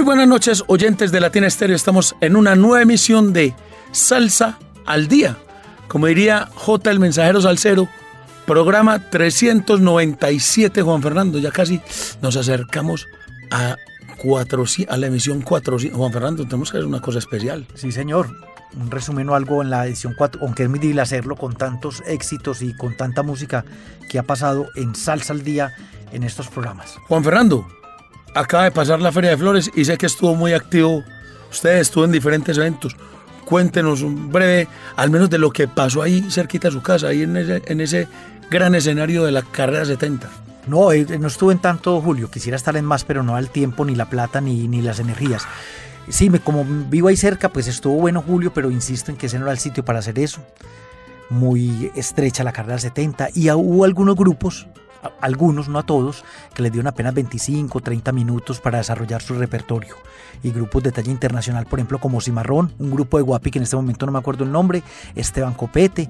Muy buenas noches, oyentes de Latina Estéreo. Estamos en una nueva emisión de Salsa al Día. Como diría J, el mensajero salsero, programa 397, Juan Fernando. Ya casi nos acercamos a, cuatro, a la emisión 400. Juan Fernando, tenemos que hacer una cosa especial. Sí, señor. Un resumen o algo en la edición 4, aunque es muy difícil hacerlo con tantos éxitos y con tanta música que ha pasado en Salsa al Día en estos programas. Juan Fernando, acaba de pasar la Feria de Flores y sé que estuvo muy activo. Usted estuvo en diferentes eventos. Cuéntenos un breve, al menos de lo que pasó ahí cerquita de su casa, ahí en ese, gran escenario de la carrera 70. No, eh, no estuve en tanto, Julio. Quisiera estar en más, pero no al tiempo, ni la plata, ni, ni las energías. Sí, me, como vivo ahí cerca, pues estuvo bueno, Julio, pero insisto en que ese no era el sitio para hacer eso. Muy estrecha la carrera 70 y hubo algunos grupos algunos, no a todos, que les dieron apenas 25, 30 minutos para desarrollar su repertorio. Y grupos de talla internacional, por ejemplo, como Cimarrón, un grupo de Guapi que en este momento no me acuerdo el nombre, Esteban Copete.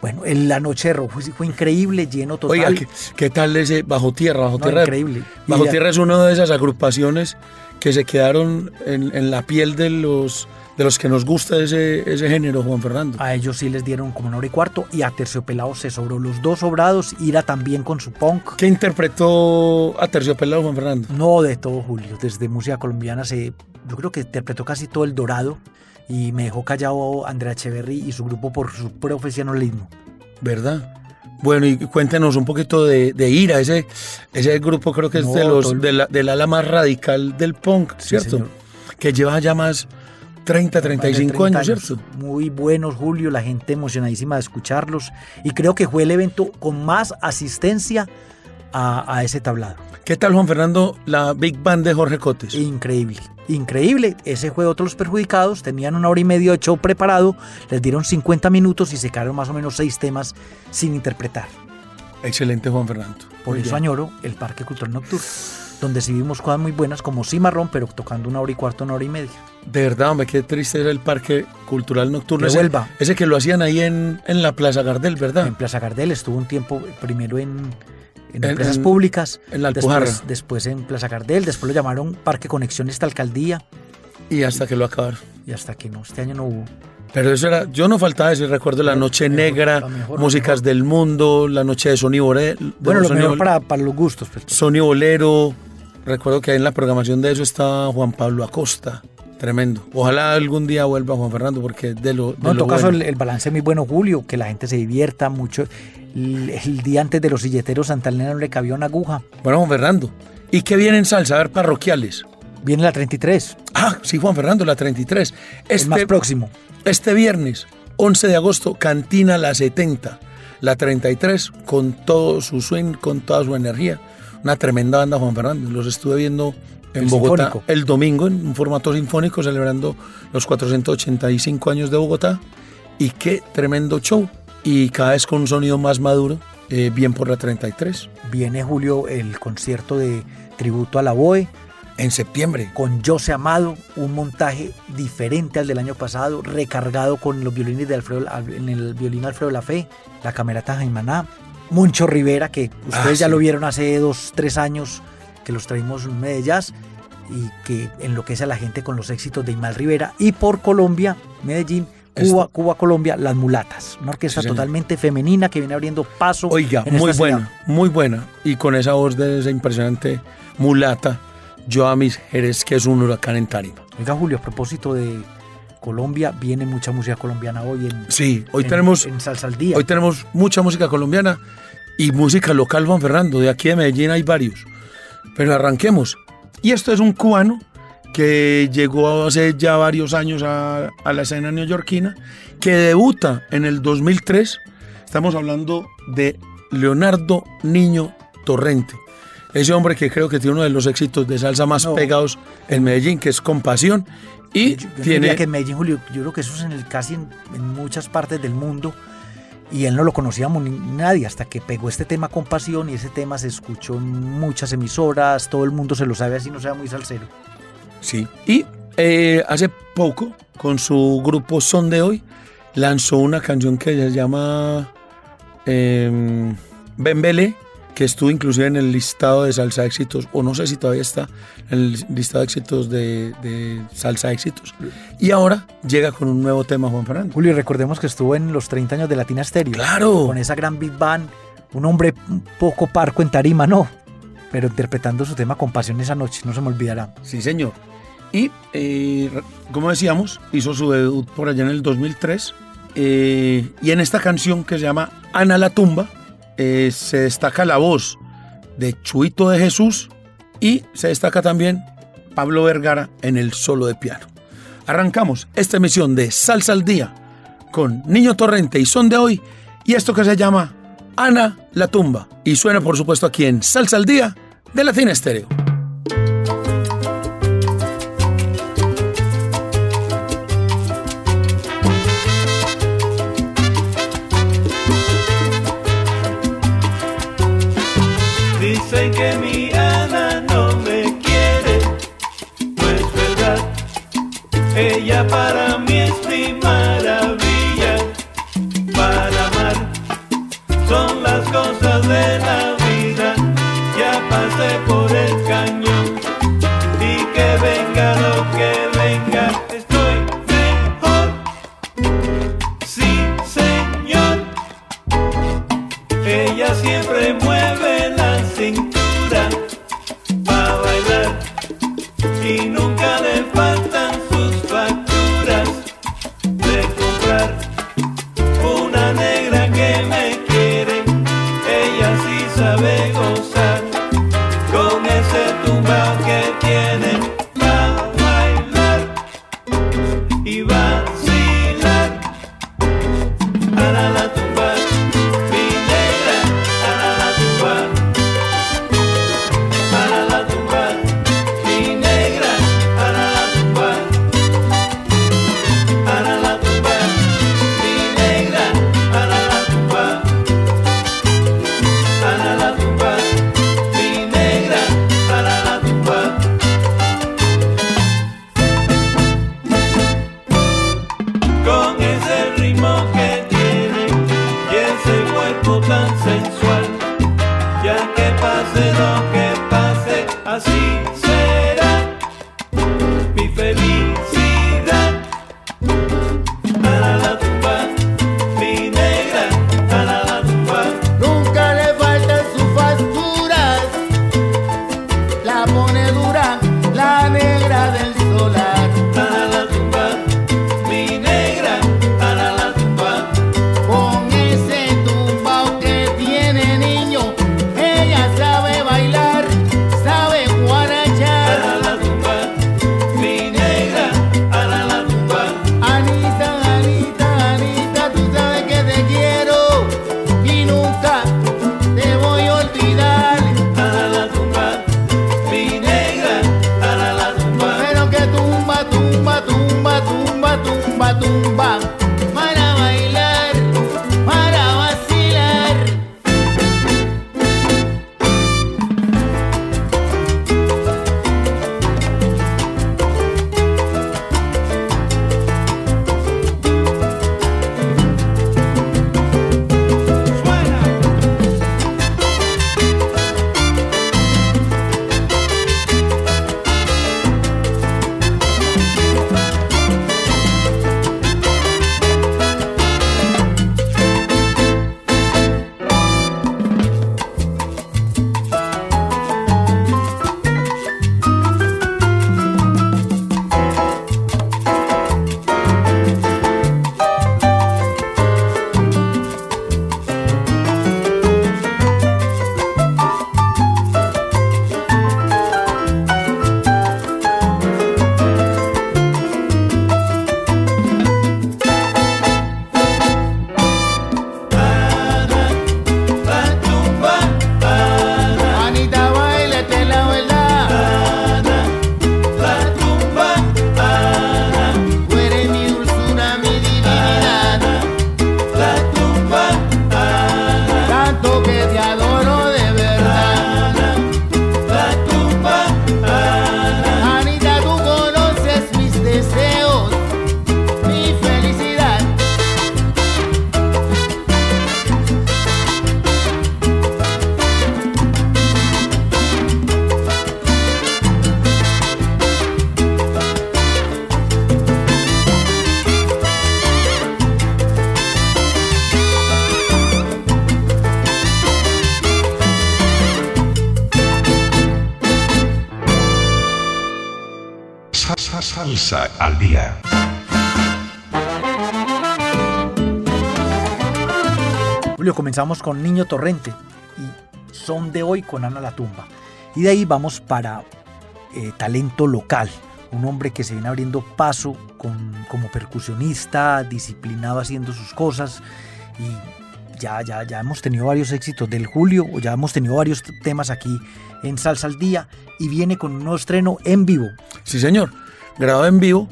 Bueno, en la noche de rojo fue increíble, lleno total. Oiga, ¿qué, tal ese Bajo Tierra? Bajo No, Tierra, increíble. Bajo Tierra es una de esas agrupaciones que se quedaron en, en la piel de los, de los que nos gusta ese, ese género, Juan Fernando. A ellos sí les dieron como una hora y cuarto y a Terciopelado se sobró los dos sobrados, Ira también con su punk. ¿Qué interpretó a Terciopelado, Juan Fernando? No de todo, Julio. Desde música colombiana se, yo creo que interpretó casi todo el dorado y me dejó callado Andrea Echeverry y su grupo por su profesionalismo. ¿Verdad? Bueno, y cuéntenos un poquito de, de Ira, ese, ese grupo creo que es No, de los, el- de la- del ala más radical del punk, ¿cierto? que lleva ya más 30, 35 Más de años, 30 ¿cierto? Muy buenos, Julio, la gente emocionadísima de escucharlos. Y creo que fue el evento con más asistencia a, a ese tablado. ¿Qué tal, Juan Fernando, la Big Band de Jorge Cotes? Increíble, increíble. Ese fue otro de los perjudicados. Tenían una hora y media de show preparado, les dieron 50 minutos y se quedaron más o menos seis temas sin interpretar. Excelente, Juan Fernando. Por Muy eso bien. añoro el Parque Cultural Nocturno, donde sí vimos cosas muy buenas como Cimarrón, pero tocando una hora y cuarto, una hora y media. De verdad, hombre, qué triste era el Parque Cultural Nocturno. Ese, ese que lo hacían ahí en, en la Plaza Gardel, ¿verdad? En Plaza Gardel estuvo un tiempo primero en, en En- empresas públicas, en la Alpujarra. después, después en Plaza Gardel, después lo llamaron Parque Conexión esta alcaldía Y hasta que lo acabaron. y hasta que no, este año no hubo. Pero eso era, yo no faltaba ese recuerdo, la Noche Negra, mejor, Músicas del Mundo, la Noche de Sony Bolero. Bueno, lo Sony mejor para, para los gustos. Pues. Sony Bolero. Recuerdo que ahí en la programación de eso está Juan Pablo Acosta. Tremendo. Ojalá algún día vuelva Juan Fernando porque de lo. de No, en todo caso, el, el balance es muy bueno, Julio, que la gente se divierta mucho. El, el día antes de los silleteros, Santa Elena no le cabía una aguja. Bueno, Juan Fernando. ¿Y qué viene en salsa? A ver, parroquiales. Viene la 33, Ah, sí, Juan Fernando, la 33. el más Este, próximo. este viernes, 11 de agosto, Cantina La 70. La 33, con todo su swing, con toda su energía. Una tremenda banda, Juan Fernando. Los estuve viendo en El Bogotá sinfónico. el domingo en un formato sinfónico, celebrando los 485 años de Bogotá. Y qué tremendo show. Y cada vez con un sonido más maduro, eh, bien por la 33. Viene, Julio, el concierto de tributo a la BOE En septiembre. con José Amado, un montaje diferente al del año pasado, recargado con los violines de Alfredo, en el violín Alfredo La Fe, la camerata Jaimaná, Moncho Rivera, que ustedes Ah, ya sí. lo vieron hace dos, tres años, que los traímos en de jazz y que enloquece a la gente con los éxitos de Imal Rivera. Y por Colombia, Medellín, Cuba, Cuba, Colombia, Las Mulatas, una orquesta Sí, totalmente femenina que viene abriendo paso. Oiga, en muy esta buena, ciudad. muy buena. Y con esa voz de esa impresionante mulata, yo a mis Jerez, que es un huracán en Tarima. Oiga, Julio, a propósito de Colombia, viene mucha música colombiana hoy en, Sí, hoy en- tenemos, en Salsa al Día. hoy tenemos mucha música colombiana y música local, Juan Fernando. De aquí de Medellín hay varios. Pero arranquemos. Y esto es un cubano que llegó hace ya varios años a, a la escena neoyorquina, que debuta en el 2003. Estamos hablando de Leonardo Niño Torrente. ese hombre que creo que tiene uno de los éxitos de salsa más pegados en Medellín, que es Compasión. Y Yo, yo tiene... diría que en Medellín, Julio, yo creo que eso es en el, casi en, en muchas partes del mundo. Y él no lo conocíamos ni nadie hasta que pegó este tema con pasión y ese tema se escuchó en muchas emisoras, todo el mundo se lo sabe así no sea muy salsero. Sí. Y eh, hace poco, con su grupo Son de Hoy, lanzó una canción que se llama eh, Bembele, que estuvo inclusive en el listado de salsa éxitos, o no sé si todavía está en el listado de éxitos de, de salsa éxitos. Y ahora llega con un nuevo tema, Juan Fernando. Julio, recordemos que estuvo en los 30 años de Latina Stereo. Claro. Con esa gran Big Band, un hombre un poco parco en tarima, no, pero interpretando su tema con pasión esa noche, no se me olvidará. Sí, señor. Y, eh, como decíamos, hizo su debut por allá en el 2003. eh, y en esta canción que se llama Ana la tumba, eh, se destaca la voz de Chuito de Jesús y se destaca también Pablo Vergara en el solo de piano. Arrancamos esta emisión de Salsa al Día con Niño Torrente y Son de Hoy y esto que se llama Ana la tumba. Y suena por supuesto aquí en Salsa al Día de Latina Estéreo. Con Niño Torrente y Son de hoy con Ana La Tumba. Y de ahí vamos para eh, talento local, un hombre que se viene abriendo paso con, como percusionista, disciplinado haciendo sus cosas y ya, ya, ya hemos tenido varios éxitos del Julio, o ya hemos tenido varios temas aquí en Salsa al Día y viene con un nuevo estreno en vivo. Sí, señor. Grabado en vivo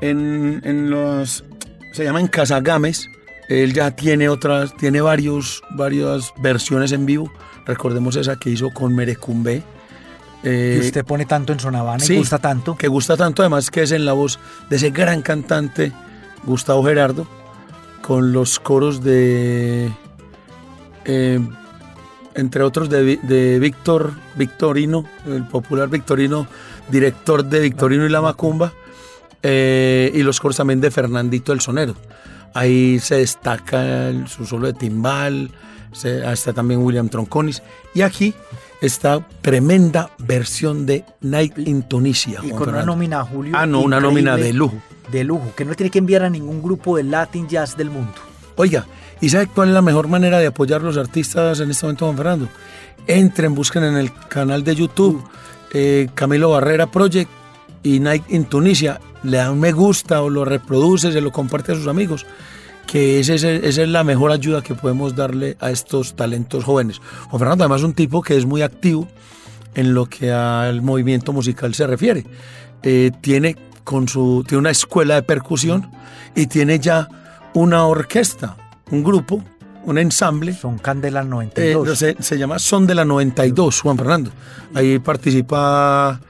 en, en los. Se llama en Casagames. Él ya tiene otras, tiene varios, varias versiones en vivo. Recordemos esa que hizo con Merecumbe. que usted pone tanto en Sonavana sí, y gusta tanto. Que gusta tanto, además que es en la voz de ese gran cantante Gustavo Gerardo, con los coros de. eh, entre otros de, de Víctor Victorino, el popular Victorino, director de Victorino y la Macumba, eh, y los coros también de Fernandito el Sonero. Ahí se destaca el- su solo de timbal, se- está también William Tronconis, y aquí está tremenda versión de Night in Tunisia. Y con una nómina, Julio. Ah, no, una nómina de lujo. De lujo, que no tiene que enviar a ningún grupo de Latin Jazz del mundo. Oiga, ¿y sabe cuál es la mejor manera de apoyar a los artistas en este momento, Juan Fernando? Entren, busquen en el canal de YouTube eh, Camilo Barrera Project y Night in Tunisia. Le dan me gusta o lo reproduce, se lo comparte a sus amigos. Que ese, ese- esa es la mejor ayuda que podemos darle a estos talentos jóvenes. Juan Fernando, además, es un tipo que es muy activo en lo que al movimiento musical se refiere. Eh, tiene, con su, tiene una escuela de percusión y tiene ya una orquesta, un grupo, un ensamble. Son Candela eh, 92. se, se llama Son de la 92, Juan Fernando. Ahí participa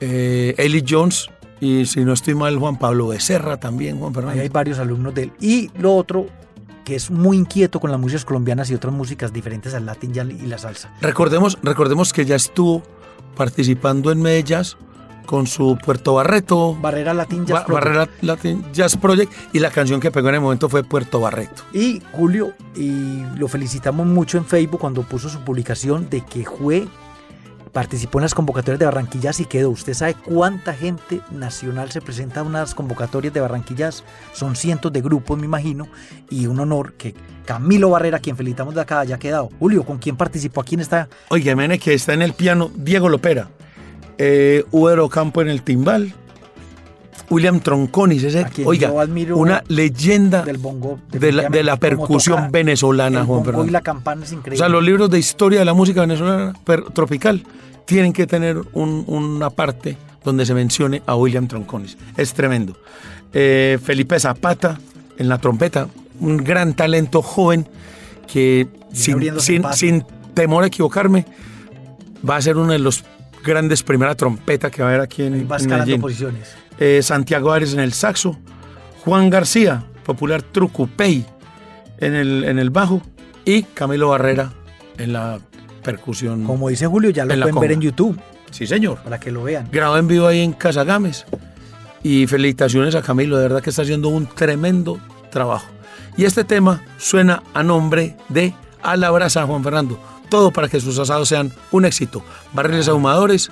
eh, Eli Jones y si no estoy mal, Juan Pablo Becerra también, Juan Ahí hay varios alumnos de él. Y lo otro, que es muy inquieto con las músicas colombianas y otras músicas diferentes al Latin Jazz y la salsa. Recordemos, recordemos que ya estuvo participando en Medellín con su Puerto Barreto, Barrera Latin Jazz Ba- Project. Barrera Latin Jazz Project y la canción que pegó en el momento fue Puerto Barreto. Y Julio, y lo felicitamos mucho en Facebook cuando puso su publicación de que fue, participó en las convocatorias de Barranquillas y quedó. ¿Usted sabe cuánta gente nacional se presenta a unas convocatorias de Barranquillas? Son cientos de grupos, me imagino, y un honor que Camilo Barrera, quien felicitamos de acá, haya quedado. Julio, ¿con quién participó? ¿A quién está? Oye, Mene, que está en el piano Diego Lopera, eh, Campo en el timbal, William Tronconis, ese, A quien oiga, yo admiro una leyenda Del bongo. de la, de percusión venezolana, el Juan bongo Fernando. y la campana es O increíble. sea, los libros de historia de la música venezolana tropical tienen que tener un- una parte donde se mencione a William Tronconis. Es tremendo. Eh, Felipe Zapata en la trompeta, un gran talento joven que sin, temor a equivocarme va a ser uno de los grandes primera trompeta que va a haber aquí en, Ahí va en escalando Medellín. posiciones. Eh, Santiago Ares en el saxo, Juan García, popular Trucupey en el, en el bajo y Camilo Barrera en la percusión. Como dice Julio, ya lo pueden ver en YouTube Sí, señor. para que lo vean. Grabado en vivo ahí en Casagames. Y felicitaciones a Camilo, de verdad que está haciendo un tremendo trabajo. Y este tema suena a nombre de A la Brasa, Juan Fernando. Todo para que sus asados sean un éxito. Barriles ahumadores,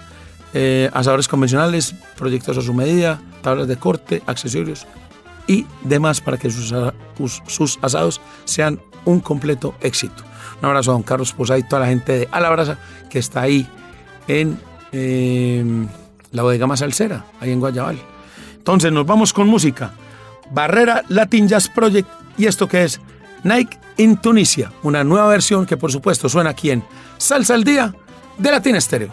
eh, asadores convencionales, proyectos a su medida, tablas de corte, accesorios y demás para que sus, sus asados sean un completo éxito. Un abrazo a don Carlos Posada y toda la gente de A la Brasa que está ahí en eh, la bodega más salsera, ahí en Guayabal. Entonces nos vamos con música. Barrera Latin Jazz Project y esto que es Nike in Tunisia, una nueva versión que por supuesto suena aquí en Salsa al Día de Latin Estéreo.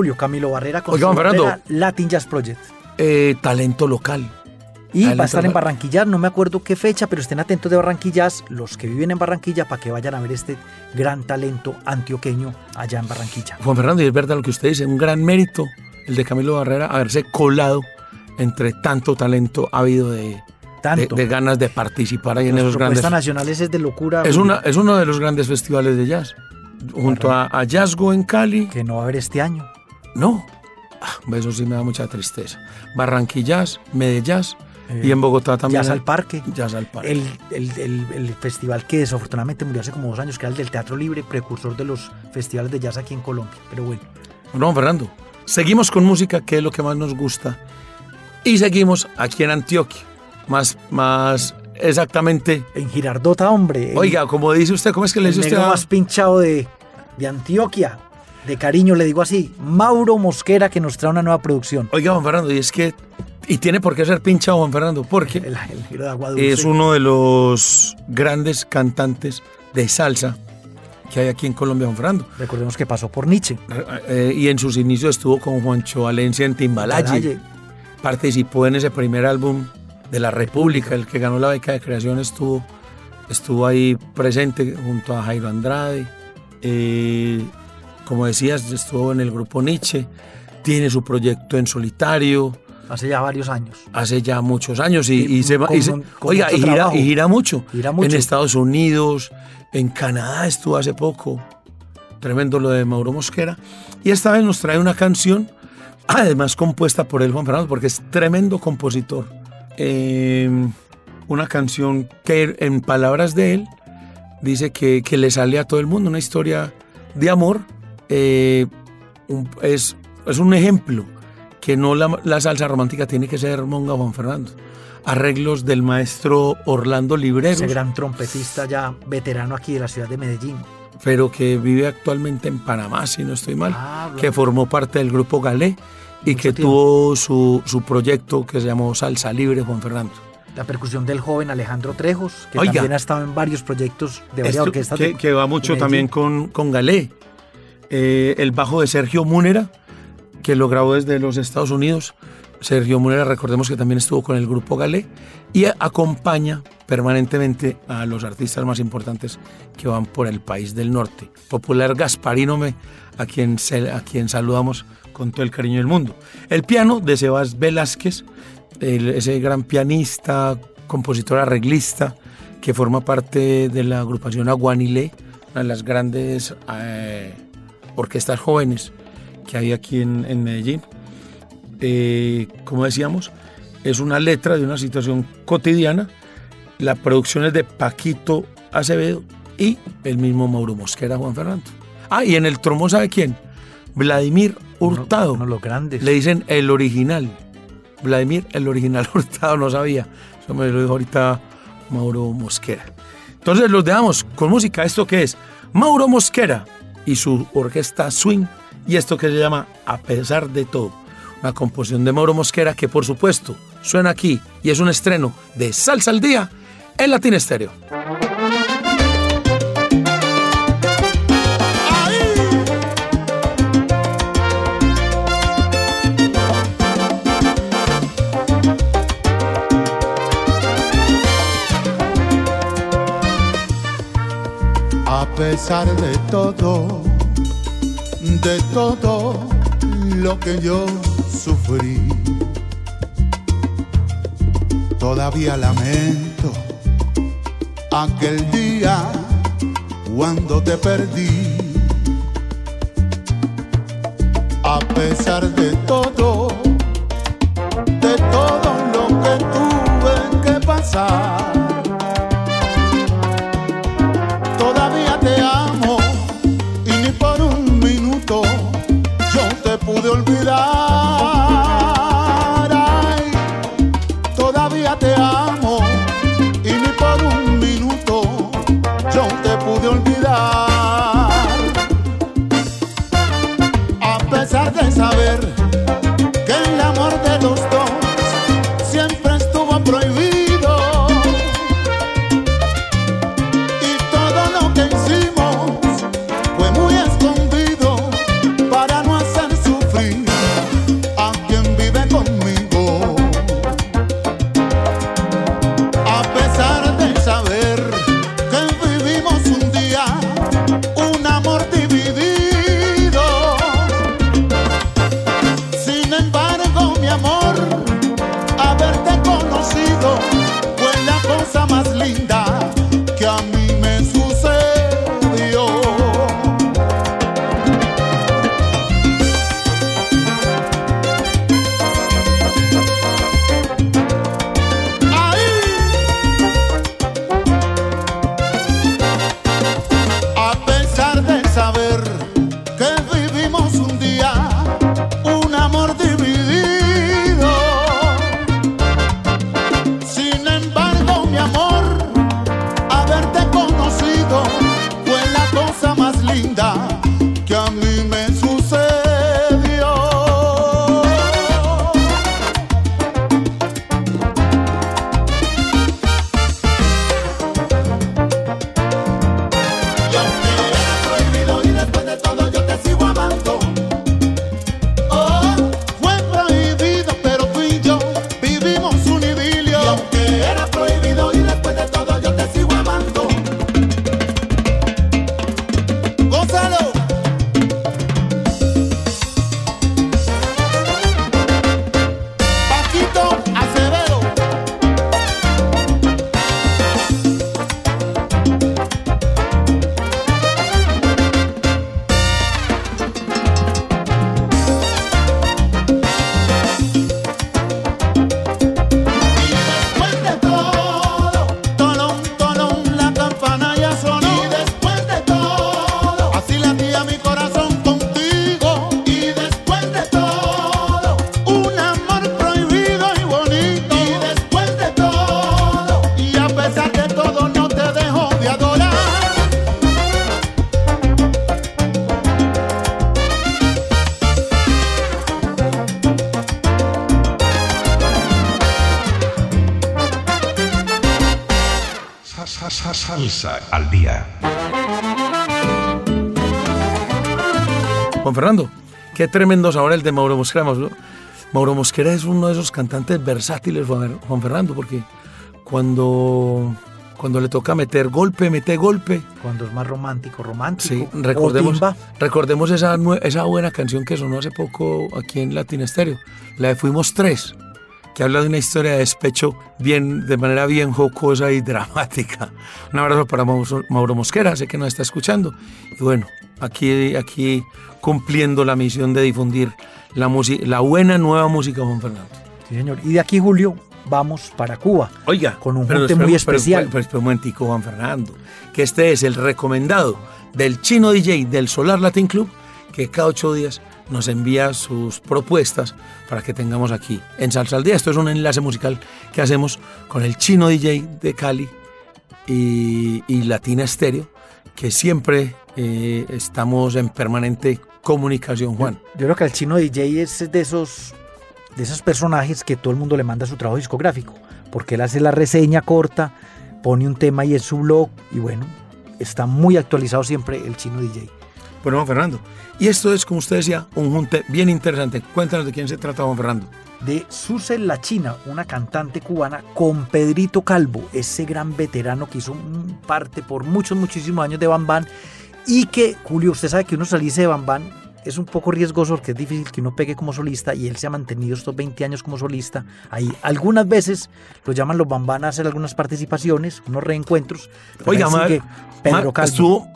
Julio, Camilo Barrera con Oiga, su bandera Latin Jazz Project. Eh, talento local. Y va a estar en. Barranquilla, no me acuerdo qué fecha, pero estén atentos de Barranquillas, los que viven en Barranquilla, para que vayan a ver este gran talento antioqueño allá en Barranquilla. Juan Fernando, y es verdad lo que usted dice, un gran mérito el de Camilo Barrera haberse colado entre tanto talento ha habido de, Tanto. de ganas de participar ahí en esos grandes. nacionales es de locura. Es, una, es uno de los grandes festivales de jazz. Junto a, a Jazzgo en Cali. Que no va a haber este año. No. Ah, eso sí me da mucha tristeza. Barranquillas, Medellín Eh, y en Bogotá también. Jazz al Parque. Jazz al Parque. El, el- el- el festival que desafortunadamente murió hace como dos años, que era el del Teatro Libre, precursor de los festivales de jazz aquí en Colombia. Pero bueno, No, Fernando. Seguimos con música, que es lo que más nos gusta. Y seguimos aquí en Antioquia. Más, más exactamente. en Girardota, hombre. el- Oiga, como dice usted, ¿cómo es que le el dice usted? a- más pinchado de, de Antioquia. De cariño le digo así, Mauro Mosquera que nos trae una nueva producción. Oiga, Juan Fernando, y es que. Y tiene por qué ser pinchado, Juan Fernando, porque El, el de agua dulce. es uno de los grandes cantantes de salsa que hay aquí en Colombia, Juan Fernando. Recordemos que pasó por Nietzsche. Eh, y en sus inicios estuvo con Juancho Valencia en. Timbalaye. Participó en ese primer álbum de La República, el que ganó la beca de creación estuvo, estuvo ahí presente junto a Jairo Andrade. Eh, como decías, estuvo en el grupo Nietzsche. Tiene su proyecto en solitario Hace ya varios años. hace ya muchos años y, Y y se va- con- y se- con oiga, y gira, y gira mucho. Gira mucho. En Estados Unidos, en Canadá estuvo hace poco. Tremendo lo de Mauro Mosquera. Y esta vez nos trae una canción, además compuesta por él, Juan Fernando, porque es tremendo compositor. Eh, una canción que en palabras de él dice que, que le sale a todo el mundo, una historia de amor. Eh, un- es, es un ejemplo que no la, la salsa romántica tiene que ser monga Juan Fernando. Arreglos del maestro Orlando Libreros, Ese gran trompetista ya veterano aquí de la ciudad de Medellín. pero que vive actualmente en Panamá, si no estoy mal, Ah, que formó parte del grupo Galé y Mucho que tiempo. tuvo su, su proyecto que se llamó Salsa Libre Juan Fernando. La percusión del joven Alejandro Trejos, que Oiga. también ha estado en varios proyectos de varias orquestas. que, de- que va mucho también con, con Galé. Eh, el bajo de Sergio Múnera, que lo grabó desde los Estados Unidos. Sergio Múnera, recordemos que también estuvo con el grupo Galé y acompaña permanentemente a los artistas más importantes que van por el país del norte. Popular Gasparino, me- a quien, a quien saludamos con todo el cariño del mundo. El piano de Sebas Velázquez, el- ese gran pianista, compositor arreglista, que forma parte de la agrupación Aguanile, una de las grandes eh, orquestas jóvenes que hay aquí en, en Medellín. Eh, como decíamos, es una letra de una situación cotidiana. La producción es de Paquito Acevedo y el mismo Mauro Mosquera, Juan Fernando. Ah, y en el trombón, ¿sabe quién? Vladimir Hurtado. Uno los grandes. Le dicen el original. Vladimir, el original Hurtado, no sabía. Eso me lo dijo ahorita Mauro Mosquera. Entonces los dejamos con música. ¿Esto qué es? Mauro Mosquera y su orquesta Swing. Y esto que se llama A pesar de todo. Una composición de Mauro Mosquera que por supuesto suena aquí y es un estreno de Salsa al Día en Latin Estéreo. Pesar de todo, de todo lo que yo sufrí, todavía lamento aquel día cuando te perdí. A pesar de todo, de todo olvidar. Qué tremendo sabor el de Mauro Mosquera. Mauro, Mauro Mosquera es uno de esos cantantes versátiles, Juan, Juan Fernando, porque cuando, cuando le toca meter golpe, mete golpe. Cuando es más romántico, romántico. Sí, recordemos, recordemos esa, esa buena canción que sonó hace poco aquí en Latin Stereo, la de Fuimos Tres, que habla de una historia de despecho bien, de manera bien jocosa y dramática. Un abrazo para Mauro, Mosquera, sé que nos está escuchando. Y bueno, aquí, aquí cumpliendo la misión de difundir la, música, la buena nueva música, Juan Fernando. Sí, señor. Y de aquí, Julio, vamos para Cuba. Oiga, Con un pero junte muy pero- especial. Pero, un momentico, Juan Fernando, que este es el recomendado del chino DJ del Solar Latin Club, que cada ocho días nos envía sus propuestas para que tengamos aquí en Salsa al Día. Esto es un enlace musical que hacemos con el chino DJ de Cali y, y Latina Estéreo, que siempre eh, estamos en permanente comunicación, Juan. Yo creo que el chino DJ es de esos, de esos personajes que todo el mundo le manda su trabajo discográfico, porque él hace la reseña corta, pone un tema y en su blog, y bueno, está muy actualizado siempre el chino DJ. Bueno, Juan Fernando, y esto es, como usted decía, un junte bien interesante. Cuéntanos de quién se trata, Juan Fernando. De Susel La China, una cantante cubana, con Pedrito Calvo, ese gran veterano que hizo parte por muchos, muchísimos años de Bambán, y que, Julio, usted sabe que uno salirse de Bambán es un poco riesgoso porque es difícil que uno pegue como solista y él se ha mantenido estos 20 años como solista. Ahí algunas veces lo llaman los Bambán a hacer algunas participaciones, unos reencuentros. pero Oiga, ahí ma- sigue Pedro Calvo. estuvo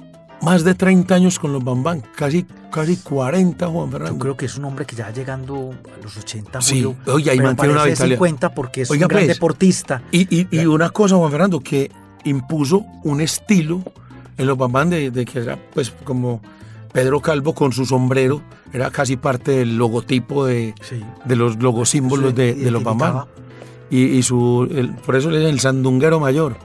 más de 30 años con los Bambán, casi, casi 40, Juan Yo Fernando. creo que es un hombre que ya llegando a los 80, Sí, Julio, oye, ahí pero mantiene una vitalidad. 50 porque es Oiga, un gran pues, deportista. Y, y- y una cosa, Juan Fernando, que impuso un estilo en los Bambán de, de que era pues como Pedro Calvo con su sombrero, era casi parte del logotipo de, Sí. de los logosímbolos de, de los Bambán. Y, y su, el- por eso le dicen el sandunguero mayor.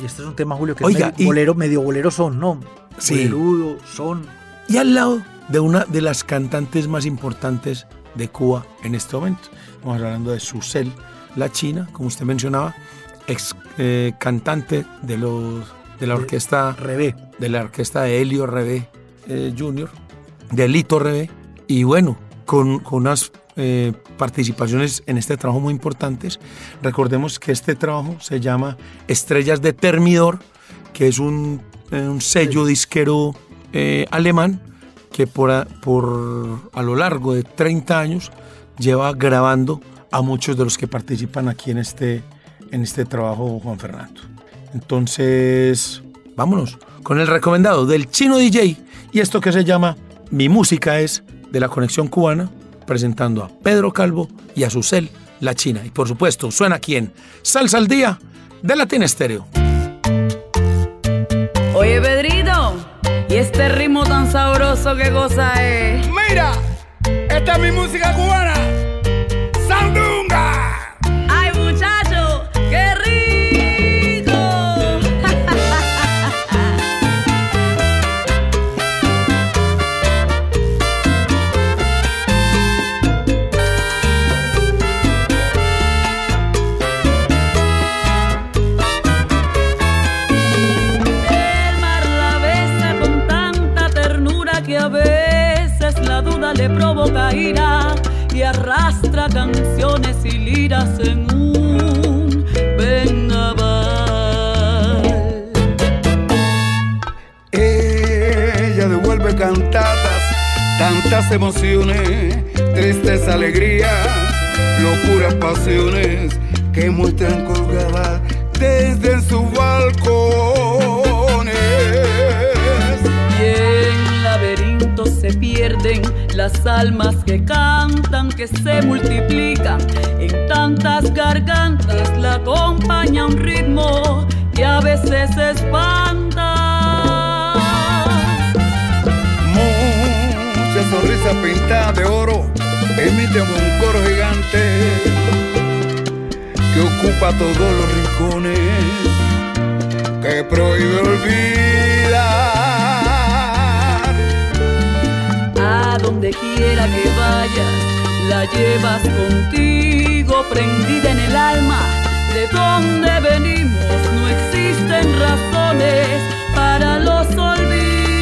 Y este es un tema, Julio, que Oiga, es medio y- bolero, medio bolero son, ¿no? Sí. Bolerudo, son. Y al lado de una de las cantantes más importantes de Cuba en este momento. Estamos hablando de Susel, la china, como usted mencionaba, ex eh, cantante de, los, de la orquesta Revés. de la orquesta de Helio Rebé eh, Jr., de Lito Rebé, y bueno, con, con unas eh, participaciones en este trabajo muy importantes. Recordemos que este trabajo se llama Estrellas de Termidor, que es un, eh, un sello disquero eh, alemán que por a, por a lo largo de 30 años lleva grabando a muchos de los que participan aquí en este, en este trabajo, Juan Fernando. Entonces, vámonos con el recomendado del chino DJ y esto que se llama Mi música es de la conexión cubana, presentando a Pedro Calvo y a Susel La China. Y por supuesto, suena aquí en Salsa al Día de Latina Estéreo. Oye, Pedrito, y este ritmo tan sabroso que cosa es. Mira, esta es mi música cubana. Y arrastra canciones y liras en un vendaval. Ella devuelve cantatas, tantas emociones, tristes alegrías, locuras, pasiones que muestran colgadas desde sus balcones. Las almas que cantan, que se multiplican en tantas gargantas. La acompaña un ritmo que a veces espanta. Mucha sonrisa pintada de oro emite un coro gigante que ocupa todos los rincones que prohíbe olvidar. Quiera que vayas, la llevas contigo, prendida en el alma. De donde venimos no existen razones para los olvidos,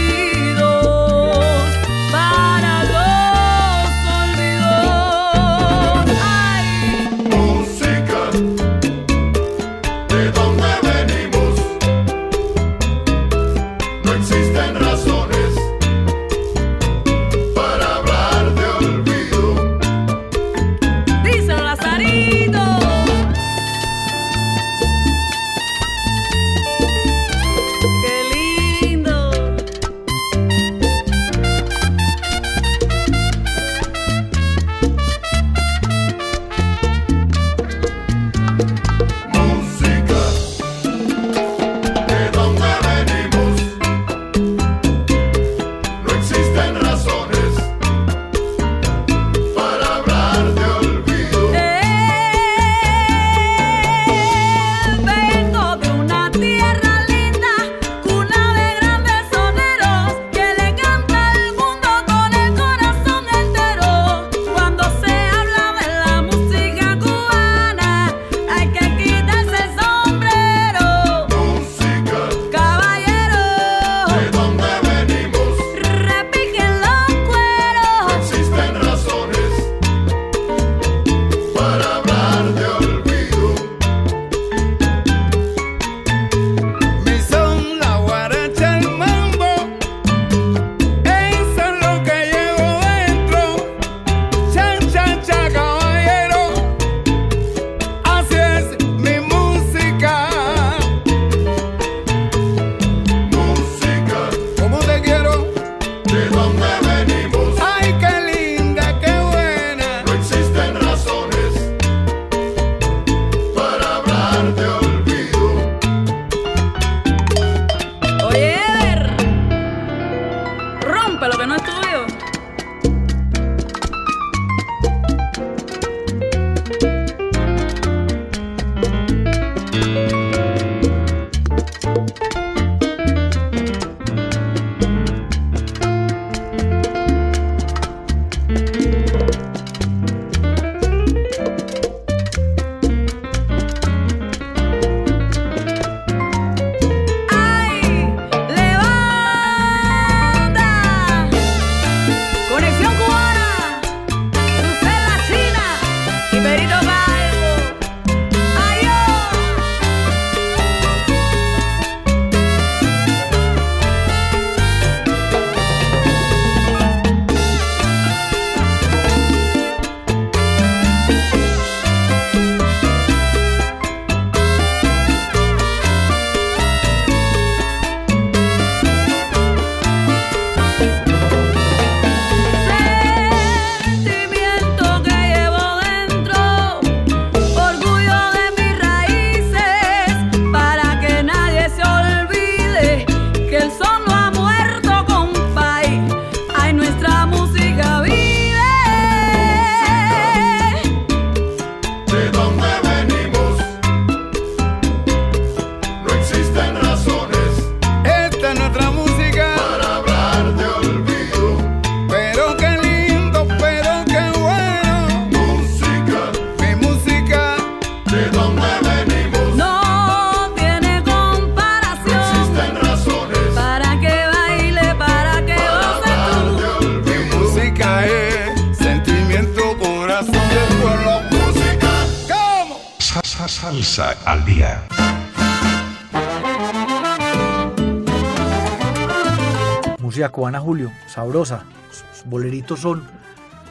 sabrosa. Sus boleritos son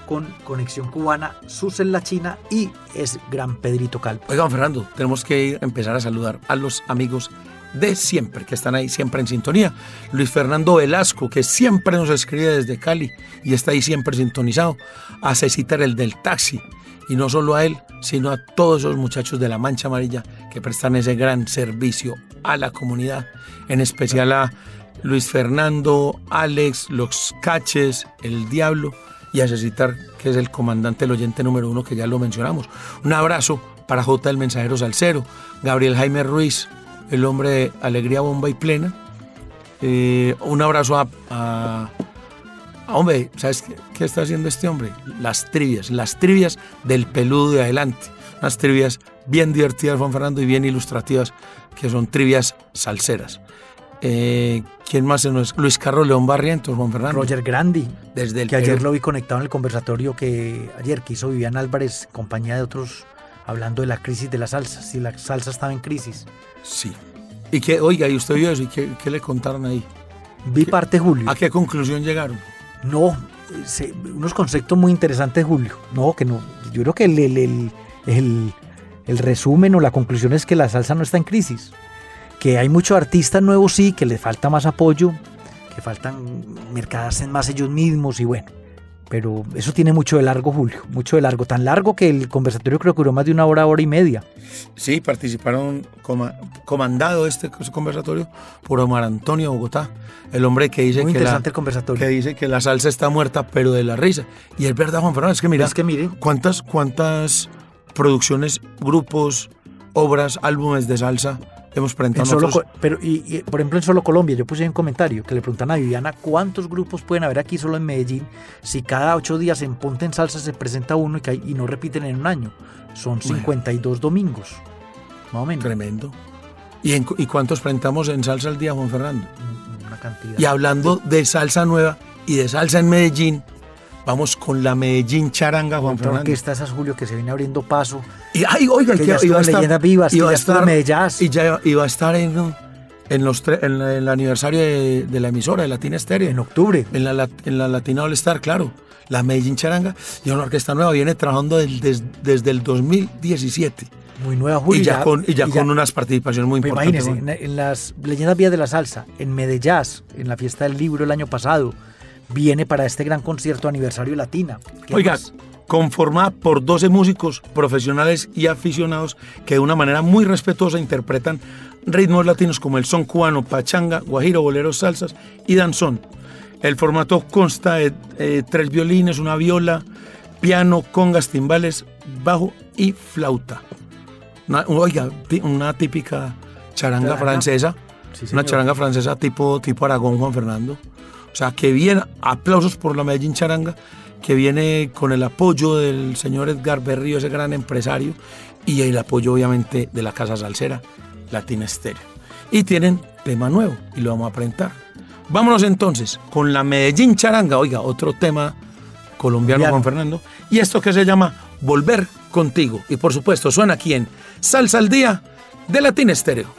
con conexión cubana, sus en la China y es Gran Pedrito Calvo. Oigan, Fernando, tenemos que empezar a saludar a los amigos de siempre, que están ahí siempre en sintonía. Luis Fernando Velasco, que siempre nos escribe desde Cali y está ahí siempre sintonizado. A Cecita el del taxi. Y no solo a él, sino a todos esos muchachos de la Mancha Amarilla que prestan ese gran servicio a la comunidad. En especial a Luis Fernando, Alex, Los Caches, El Diablo y a Cecitar, que es el comandante, el oyente número uno que ya lo mencionamos. Un abrazo para J. el Mensajero Salcero, Gabriel Jaime Ruiz, el hombre de Alegría Bomba y Plena. Eh, un abrazo a- Hombre, ¿sabes qué, qué está haciendo este hombre? Las trivias, las trivias del peludo de adelante. Unas trivias bien divertidas, Juan Fernando, y bien ilustrativas, que son trivias salseras. Eh, ¿Quién más se nos? Luis Carlos León Barrientos, Juan Fernando. Roger Grandi, Desde el que ayer lo vi conectado en el conversatorio que ayer que hizo Vivian Álvarez, compañía de otros, hablando de la crisis de la salsa, si la salsa estaba en crisis. Sí. Y que, oiga, y usted vio eso, ¿y qué, qué le contaron ahí? Vi parte, Julio. ¿A qué conclusión llegaron? No, se- unos conceptos muy interesantes, Julio. No, que no. Yo creo que el, el- el- el- el resumen o la conclusión es que la salsa no está en crisis. Que hay muchos artistas nuevos, sí, que les falta más apoyo, que faltan mercadarse más ellos mismos y bueno. Pero eso tiene mucho de largo, Julio. Mucho de largo. Tan largo que el conversatorio creo que duró más de una hora, hora y media. Sí, participaron coma- comandado este conversatorio por Omar Antonio Bogotá, el hombre que dice Muy que la, el conversatorio. que dice que la salsa está muerta, pero de la risa. Y es verdad, Juan Fernando, es que mira, Es que mire. cuántas cuántas producciones, grupos, obras, álbumes de salsa hemos solo, pero y, y, por ejemplo en solo Colombia yo puse un comentario que le preguntan a Viviana cuántos grupos pueden haber aquí solo en Medellín si cada ocho días en Ponte en Salsa se presenta uno y, que hay- y no repiten en un año. Son 52 domingos más o menos. Tremendo. ¿Y, en ¿Y cuántos presentamos en salsa al día, Juan Fernando? una cantidad. Y hablando de salsa nueva y de salsa en Medellín, vamos con la Medellín Charanga, Juan Fernando. orquesta esas Julio que se viene abriendo paso Y, ay, oiga, Que que ya iba a en estar, Leyendas Vivas, que iba ya a estuvo en estar, Medellás. y ya iba a estar en, en, los tre- en la- el aniversario de, de la emisora de Latina Estéreo. en octubre En la, en la Latina All Star, claro. La Medellín Charanga. Y una orquesta nueva viene trabajando del- des- desde el 2017. muy nueva Julio y ya, con, y ya y con unas participaciones muy Pues importantes. imagínense, en, en las leyendas vías de la salsa, en Medellín, en la fiesta del libro el año pasado, viene para este gran concierto aniversario Latina. ¿Qué Oiga, más? conformada por 12 músicos profesionales y aficionados que de una manera muy respetuosa interpretan ritmos latinos como el son cubano, pachanga, guajiro, boleros, salsas y danzón. El formato consta de eh, tres violines, una viola, piano, congas, timbales, bajo y flauta. Una- oiga, una típica charanga, Charanga. francesa, Sí, una charanga francesa tipo, tipo Aragón, Juan Fernando. O sea, que viene, aplausos por la Medellín Charanga, que viene con el apoyo del señor Edgar Berrío, ese gran empresario, y el apoyo obviamente de la Casa Salsera, Latina Estéreo. Y tienen tema nuevo, y lo vamos a presentar. Vámonos entonces con la Medellín Charanga, oiga, otro tema colombiano, Colombiano. Juan Fernando, y esto que se llama Volver Contigo. Y por supuesto, suena aquí en Salsa al Día de Latina Estéreo.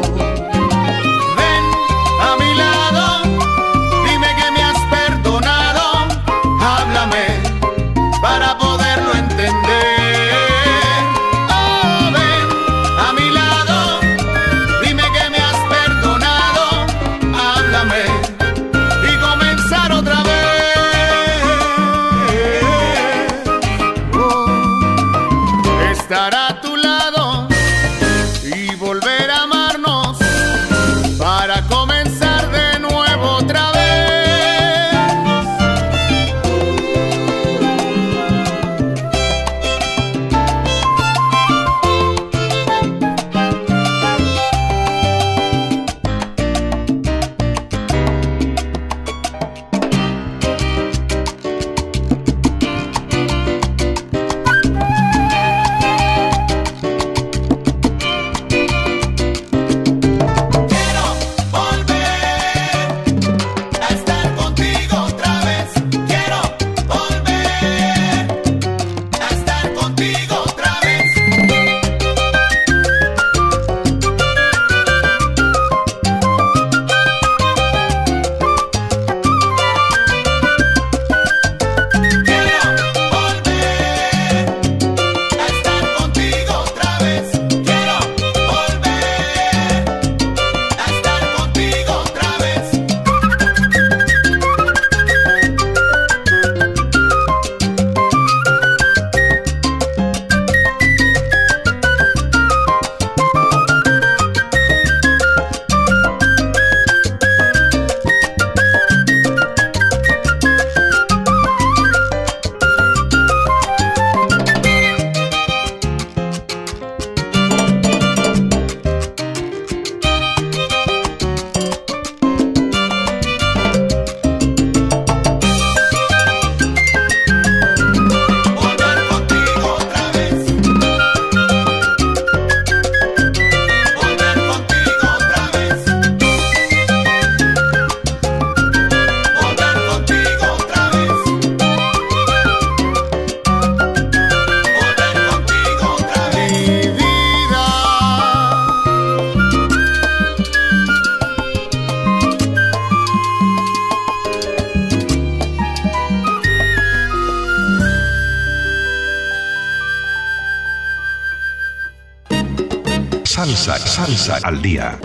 Salsa, al día.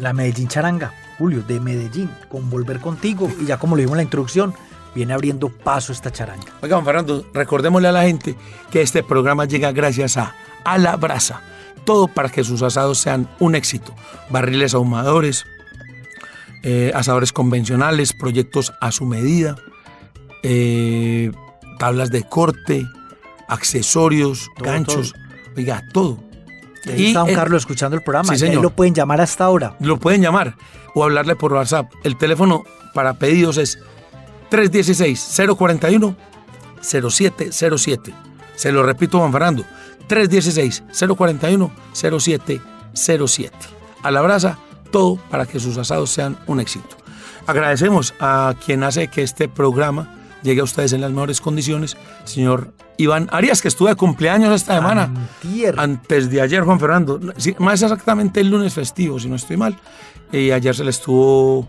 La Medellín Charanga, Julio, de Medellín, con Volver Contigo. Y ya como lo vimos en la introducción, viene abriendo paso esta charanga. Oiga, Juan Fernando, recordémosle a la gente que este programa llega gracias a A la Brasa. Todo para que sus asados sean un éxito. Barriles ahumadores, eh, asadores convencionales, proyectos a su medida, eh, tablas de corte, accesorios, Todo, ganchos. Oiga, todo. Y ahí está don Carlos escuchando el programa. sí, y ahí señor. lo pueden llamar hasta ahora. lo pueden llamar o hablarle por WhatsApp. El teléfono para pedidos es 316-041-0707. Se lo repito, Juan Fernando. 316-041-0707. A la brasa, todo para que sus asados sean un éxito. Agradecemos a quien hace que este programa llegue a ustedes en las mejores condiciones, señor Iván Arias, que estuvo de cumpleaños esta semana. Antier. Antes de ayer, Juan Fernando. Sí, más exactamente el lunes festivo, si no estoy mal. Y ayer se le estuvo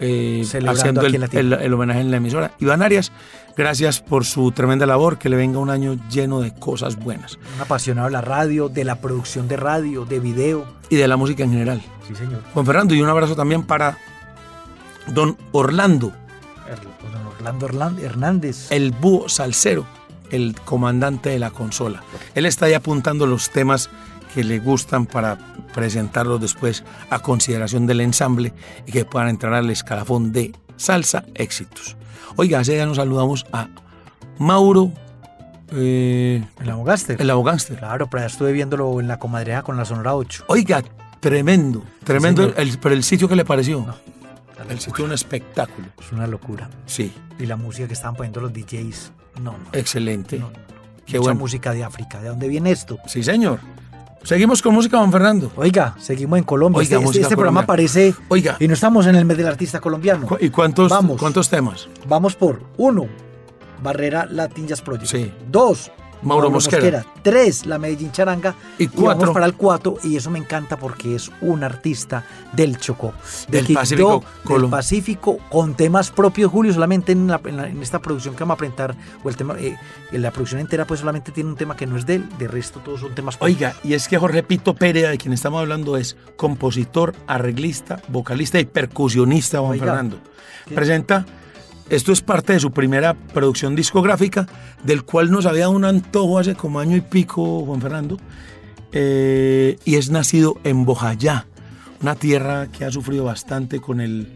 eh, haciendo el, homenaje en la emisora. Iván Arias, gracias por su tremenda labor. Que le venga un año lleno de cosas buenas. Un apasionado de la radio, de la producción de radio, de video. Y de la música en general. Sí, señor. Juan Fernando, y un abrazo también para don Orlando, Don Orlando Orlan- Hernández. el búho salsero, el comandante de la consola. Él está ahí apuntando los temas que le gustan para presentarlos después a consideración del ensamble y que puedan entrar al escalafón de salsa éxitos. Oiga, hace ya nos saludamos a Mauro, eh, El abogaste. el abogánster. Claro, pero ya estuve viéndolo en la comadreja con la Sonora 8. Oiga, tremendo, tremendo, el- pero el sitio que le pareció. La El sitio un espectáculo. Es una locura. Sí, Y la música que estaban poniendo los DJs. No, no. excelente. no, no. Qué Mucha bueno. música de África. ¿De dónde viene esto? Sí, señor. Seguimos con música, Juan Fernando. Oiga, seguimos en Colombia. Oiga, este, este- este programa aparece. Oiga. Y no estamos en el mes del artista colombiano. ¿Y cuántos, Vamos. cuántos temas? Vamos por uno, Barrera Latin Jazz Project. Sí. Dos, Mauro Mosquera. Tres, la Medellín Charanga. Y vamos cuatro. para el cuatro, y eso me encanta porque es un artista del Chocó. de Del Quibdó, Pacífico Del Pacífico, con temas propios, Julio, solamente en, la- en la- en esta producción que vamos a presentar, o el tema, eh, en la producción entera, pues solamente tiene un tema que no es de él, de resto todos son temas propios. Oiga, y es que Jorge Pito Pérez, de quien estamos hablando, es compositor, arreglista, vocalista y percusionista, Juan Oiga. Fernando. Presenta, esto es parte de su primera producción discográfica, del cual nos había dado un antojo hace como año y pico, Juan Fernando, eh, y es nacido en Bojayá, una tierra que ha sufrido bastante con el,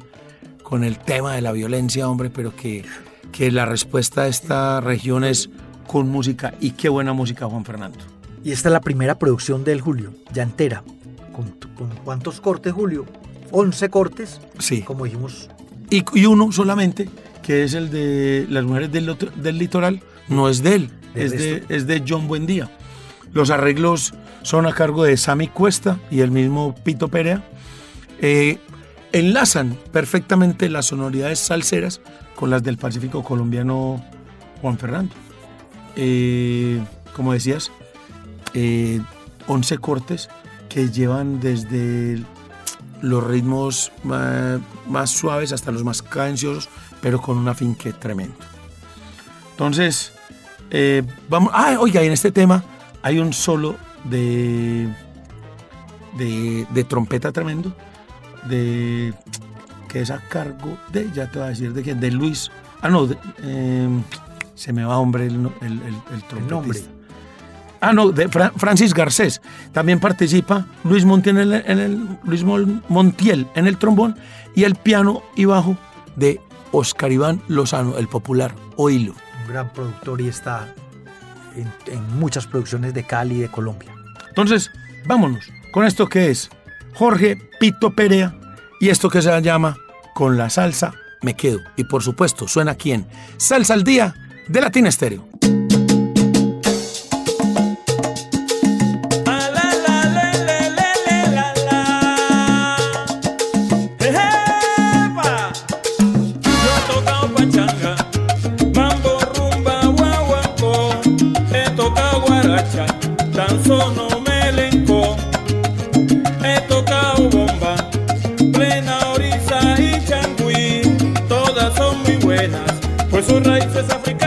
con el tema de la violencia, hombre, pero que, que la respuesta a esta región es con música, y qué buena música, Juan Fernando. Y esta es la primera producción del Julio, ya entera. ¿Con, con cuántos cortes, Julio? 11 cortes, Sí. como dijimos. Y, y uno solamente, que es el de las mujeres del, otro- del litoral, no es de él, De es de, es de John Buendía. Los arreglos son a cargo de Sammy Cuesta y el mismo Pito Perea. Eh, enlazan perfectamente las sonoridades salseras con las del Pacífico colombiano Juan Fernando. Eh, como decías, eh, 11 cortes que llevan desde los ritmos ma- más, suaves hasta los más cadenciosos, pero con un afinque tremendo. Entonces, eh, vamos. Ah, oiga, en este tema hay un solo de, de, de trompeta tremendo, de que es a cargo de, ya te voy a decir de quién, de Luis. Ah, no, de- eh, se me va, hombre, el, no- el, el, el trompetista. Ah, no, de Fra- Francis Garcés. También participa Luis Montiel en el, en el- Luis Montiel en el trombón y el piano y bajo de Oscar Iván Lozano, el popular Oílo. Un gran productor y está en, en muchas producciones de Cali y de Colombia. Entonces, vámonos con esto que es Jorge Pito Perea y esto que se llama Con la salsa me quedo. Y por supuesto, suena aquí en Salsa al Día de Latina Estéreo. Sus raíces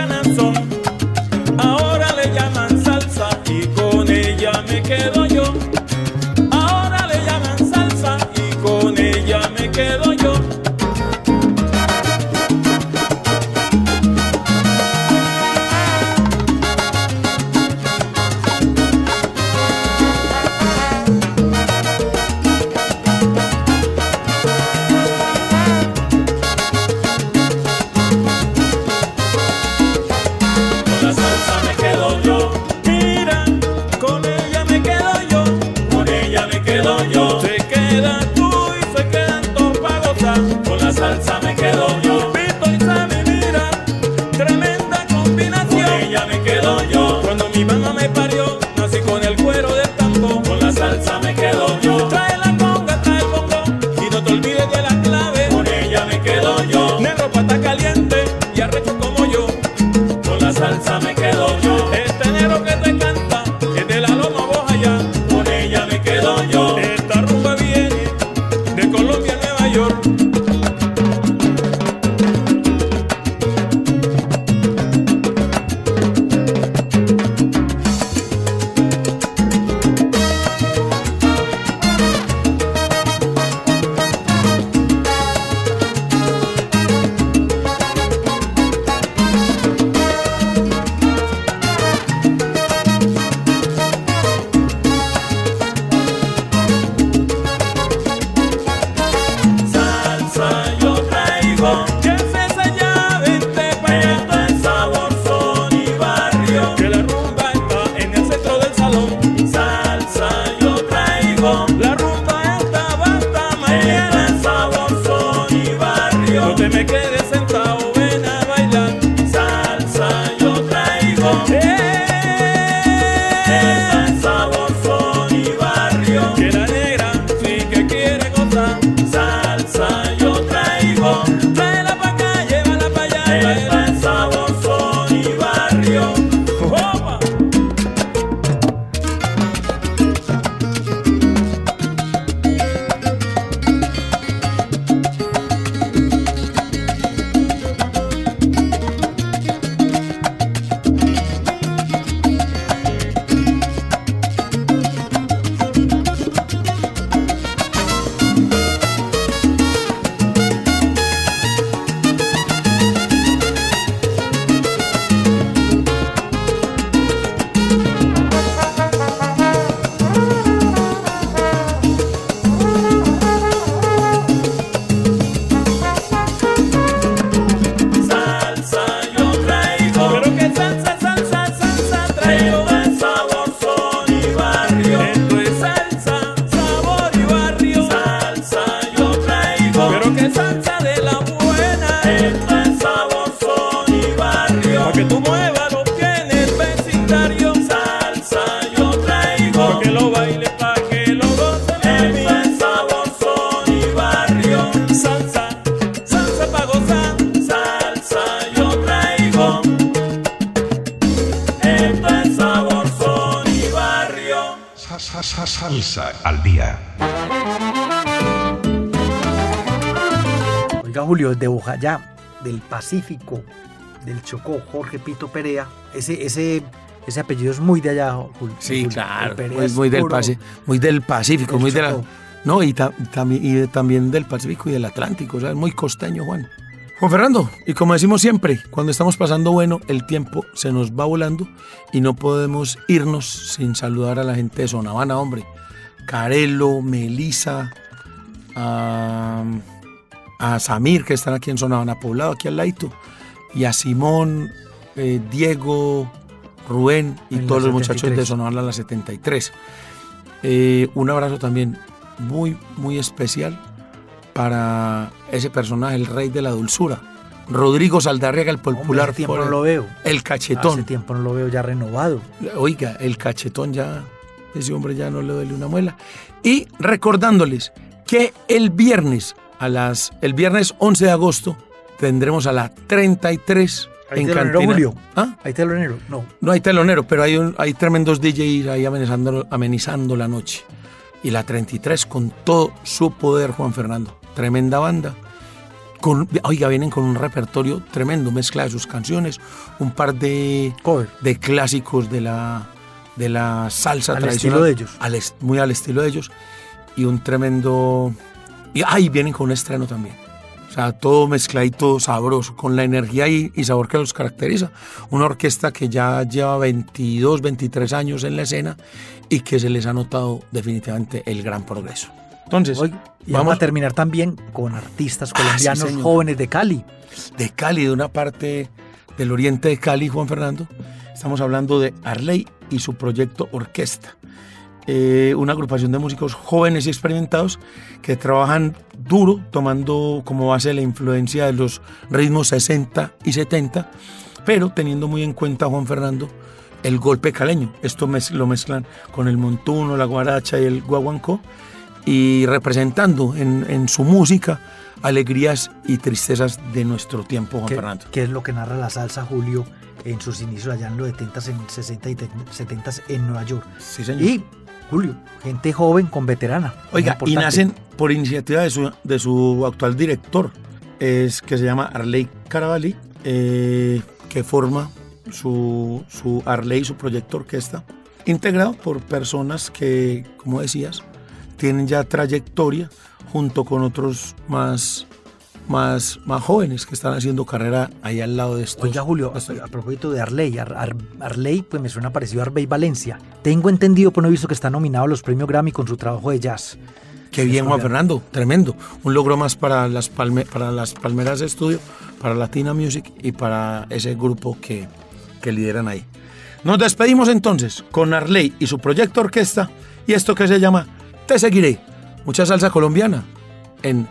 Pacífico, del Chocó, Jorge Pito Perea. Ese, ese, ese apellido es muy de allá, Julio. Sí, Julio. claro, muy, es muy del Paci- muy del Pacífico, del muy de la, Chocó. no, y, y de- también del Pacífico y del Atlántico, o sea, es muy costeño, Juan. Juan Fernando, y como decimos siempre, cuando estamos pasando bueno, el tiempo se nos va volando y no podemos irnos sin saludar a la gente de Sonavana, hombre. Carelo, Melisa, a, a Samir, que están aquí en Sonavana Poblado, aquí al ladito, y a Simón, eh, Diego, Rubén y En todos los muchachos de 73. Sonavana la 73. Eh, un abrazo también muy, muy especial para ese personaje, el rey de la dulzura, Rodrigo Saldarriaga, el popular hace tiempo no lo veo. el Hace cachetón. tiempo no lo veo ya renovado. Oiga, el cachetón ya, ese hombre ya no le duele una muela. Y recordándoles que el viernes, a las, el viernes 11 de agosto, tendremos a la 33 ¿Hay en telonero, Cantina. Julio? ¿Ah? ¿Hay telonero? No. No hay telonero, pero hay, un- hay tremendos DJs ahí amenizando, amenizando la noche. Y la 33 con todo su poder, Juan Fernando. Tremenda banda. Con, oiga, vienen con un repertorio tremendo, mezcla de sus canciones, un par de, Cover. de clásicos de la, de la salsa Al tradicional. estilo de ellos. Al muy al estilo de ellos. Y un tremendo... Y ahí vienen con un estreno también. O sea, todo mezcladito, sabroso, con la energía y, y sabor que los caracteriza. Una orquesta que ya lleva 22, 23 años en la escena y que se les ha notado definitivamente el gran progreso. Entonces, Oiga, y vamos, a terminar también con artistas Ah, sí, colombianos jóvenes de Cali. de Cali, de una parte del oriente de Cali, Juan Fernando. Estamos hablando de Arley y su proyecto Orquesta. Eh, una agrupación de músicos jóvenes y experimentados que trabajan duro, tomando como base la influencia de los ritmos 60 y 70, pero teniendo muy en cuenta, Juan Fernando, el golpe caleño. Esto mez- lo mezclan con el montuno, la guaracha y el guaguancó, y representando en, en su música alegrías y tristezas de nuestro tiempo, Juan que, Fernando. que es lo que narra la salsa Julio en sus inicios allá en los 70s, en 60 y 70s en Nueva York. Sí, señor. Y Julio, gente joven con veterana. Oiga, y nacen por iniciativa de su, de su actual director, es que se llama Arley Caravalli, eh, que forma su, su Arley, su proyecto orquesta, integrado por personas que, como decías, tienen ya trayectoria junto con otros más, más, más jóvenes que están haciendo carrera ahí al lado de estos. Oiga, Julio, a, estos- a propósito de Arley, Ar- Ar- Arley, pues me suena parecido a Arbey Valencia. Tengo entendido, pero no he visto que está nominado a los premios Grammy con su trabajo de jazz. Qué bien, Juan. Fernando, tremendo. Un logro más para las, palme- para las Palmeras de Estudio, para Latina Music y para ese grupo que, que lideran ahí. Nos despedimos entonces con Arley y su proyecto orquesta y esto que se llama Te Seguiré. Mucha salsa colombiana en,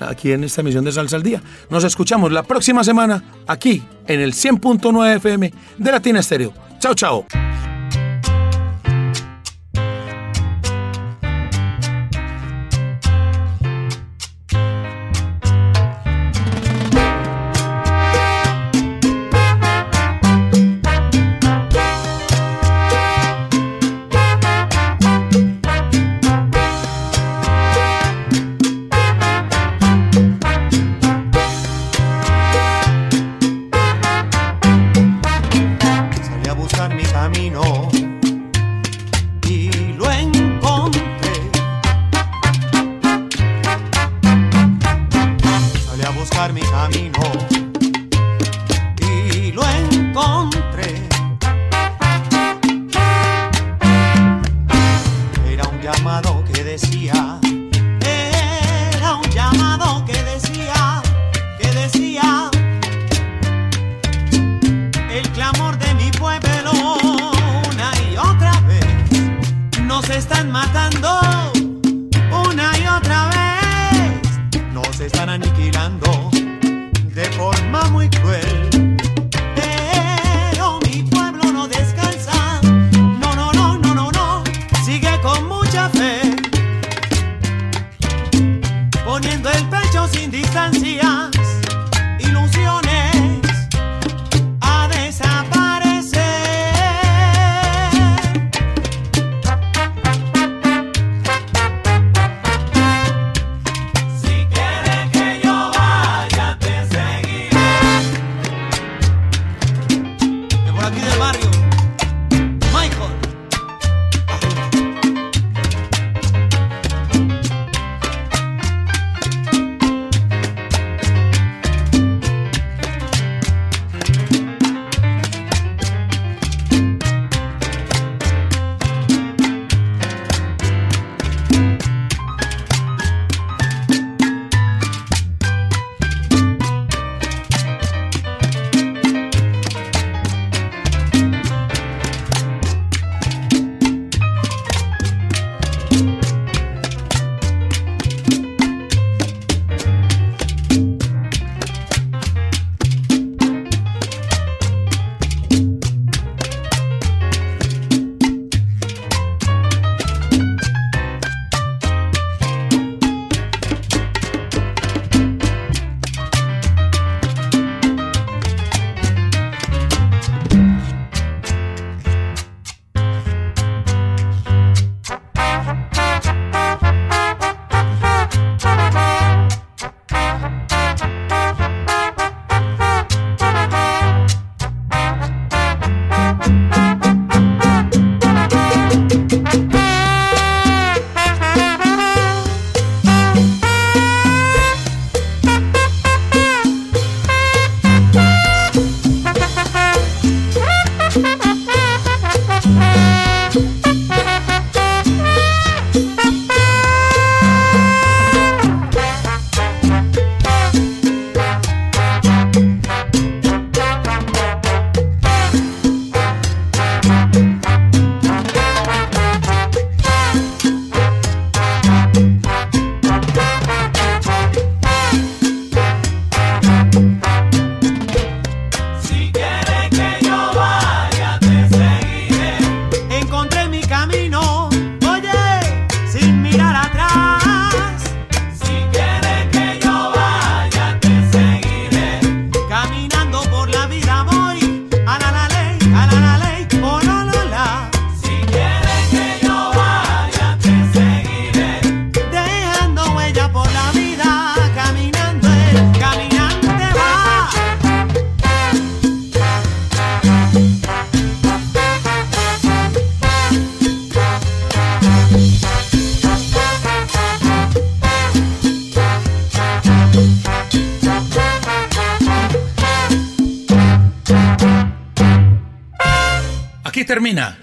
aquí en esta emisión de Salsa al Día. Nos escuchamos la próxima semana aquí en el 100.9 FM de Latina Estéreo. Chao, chao.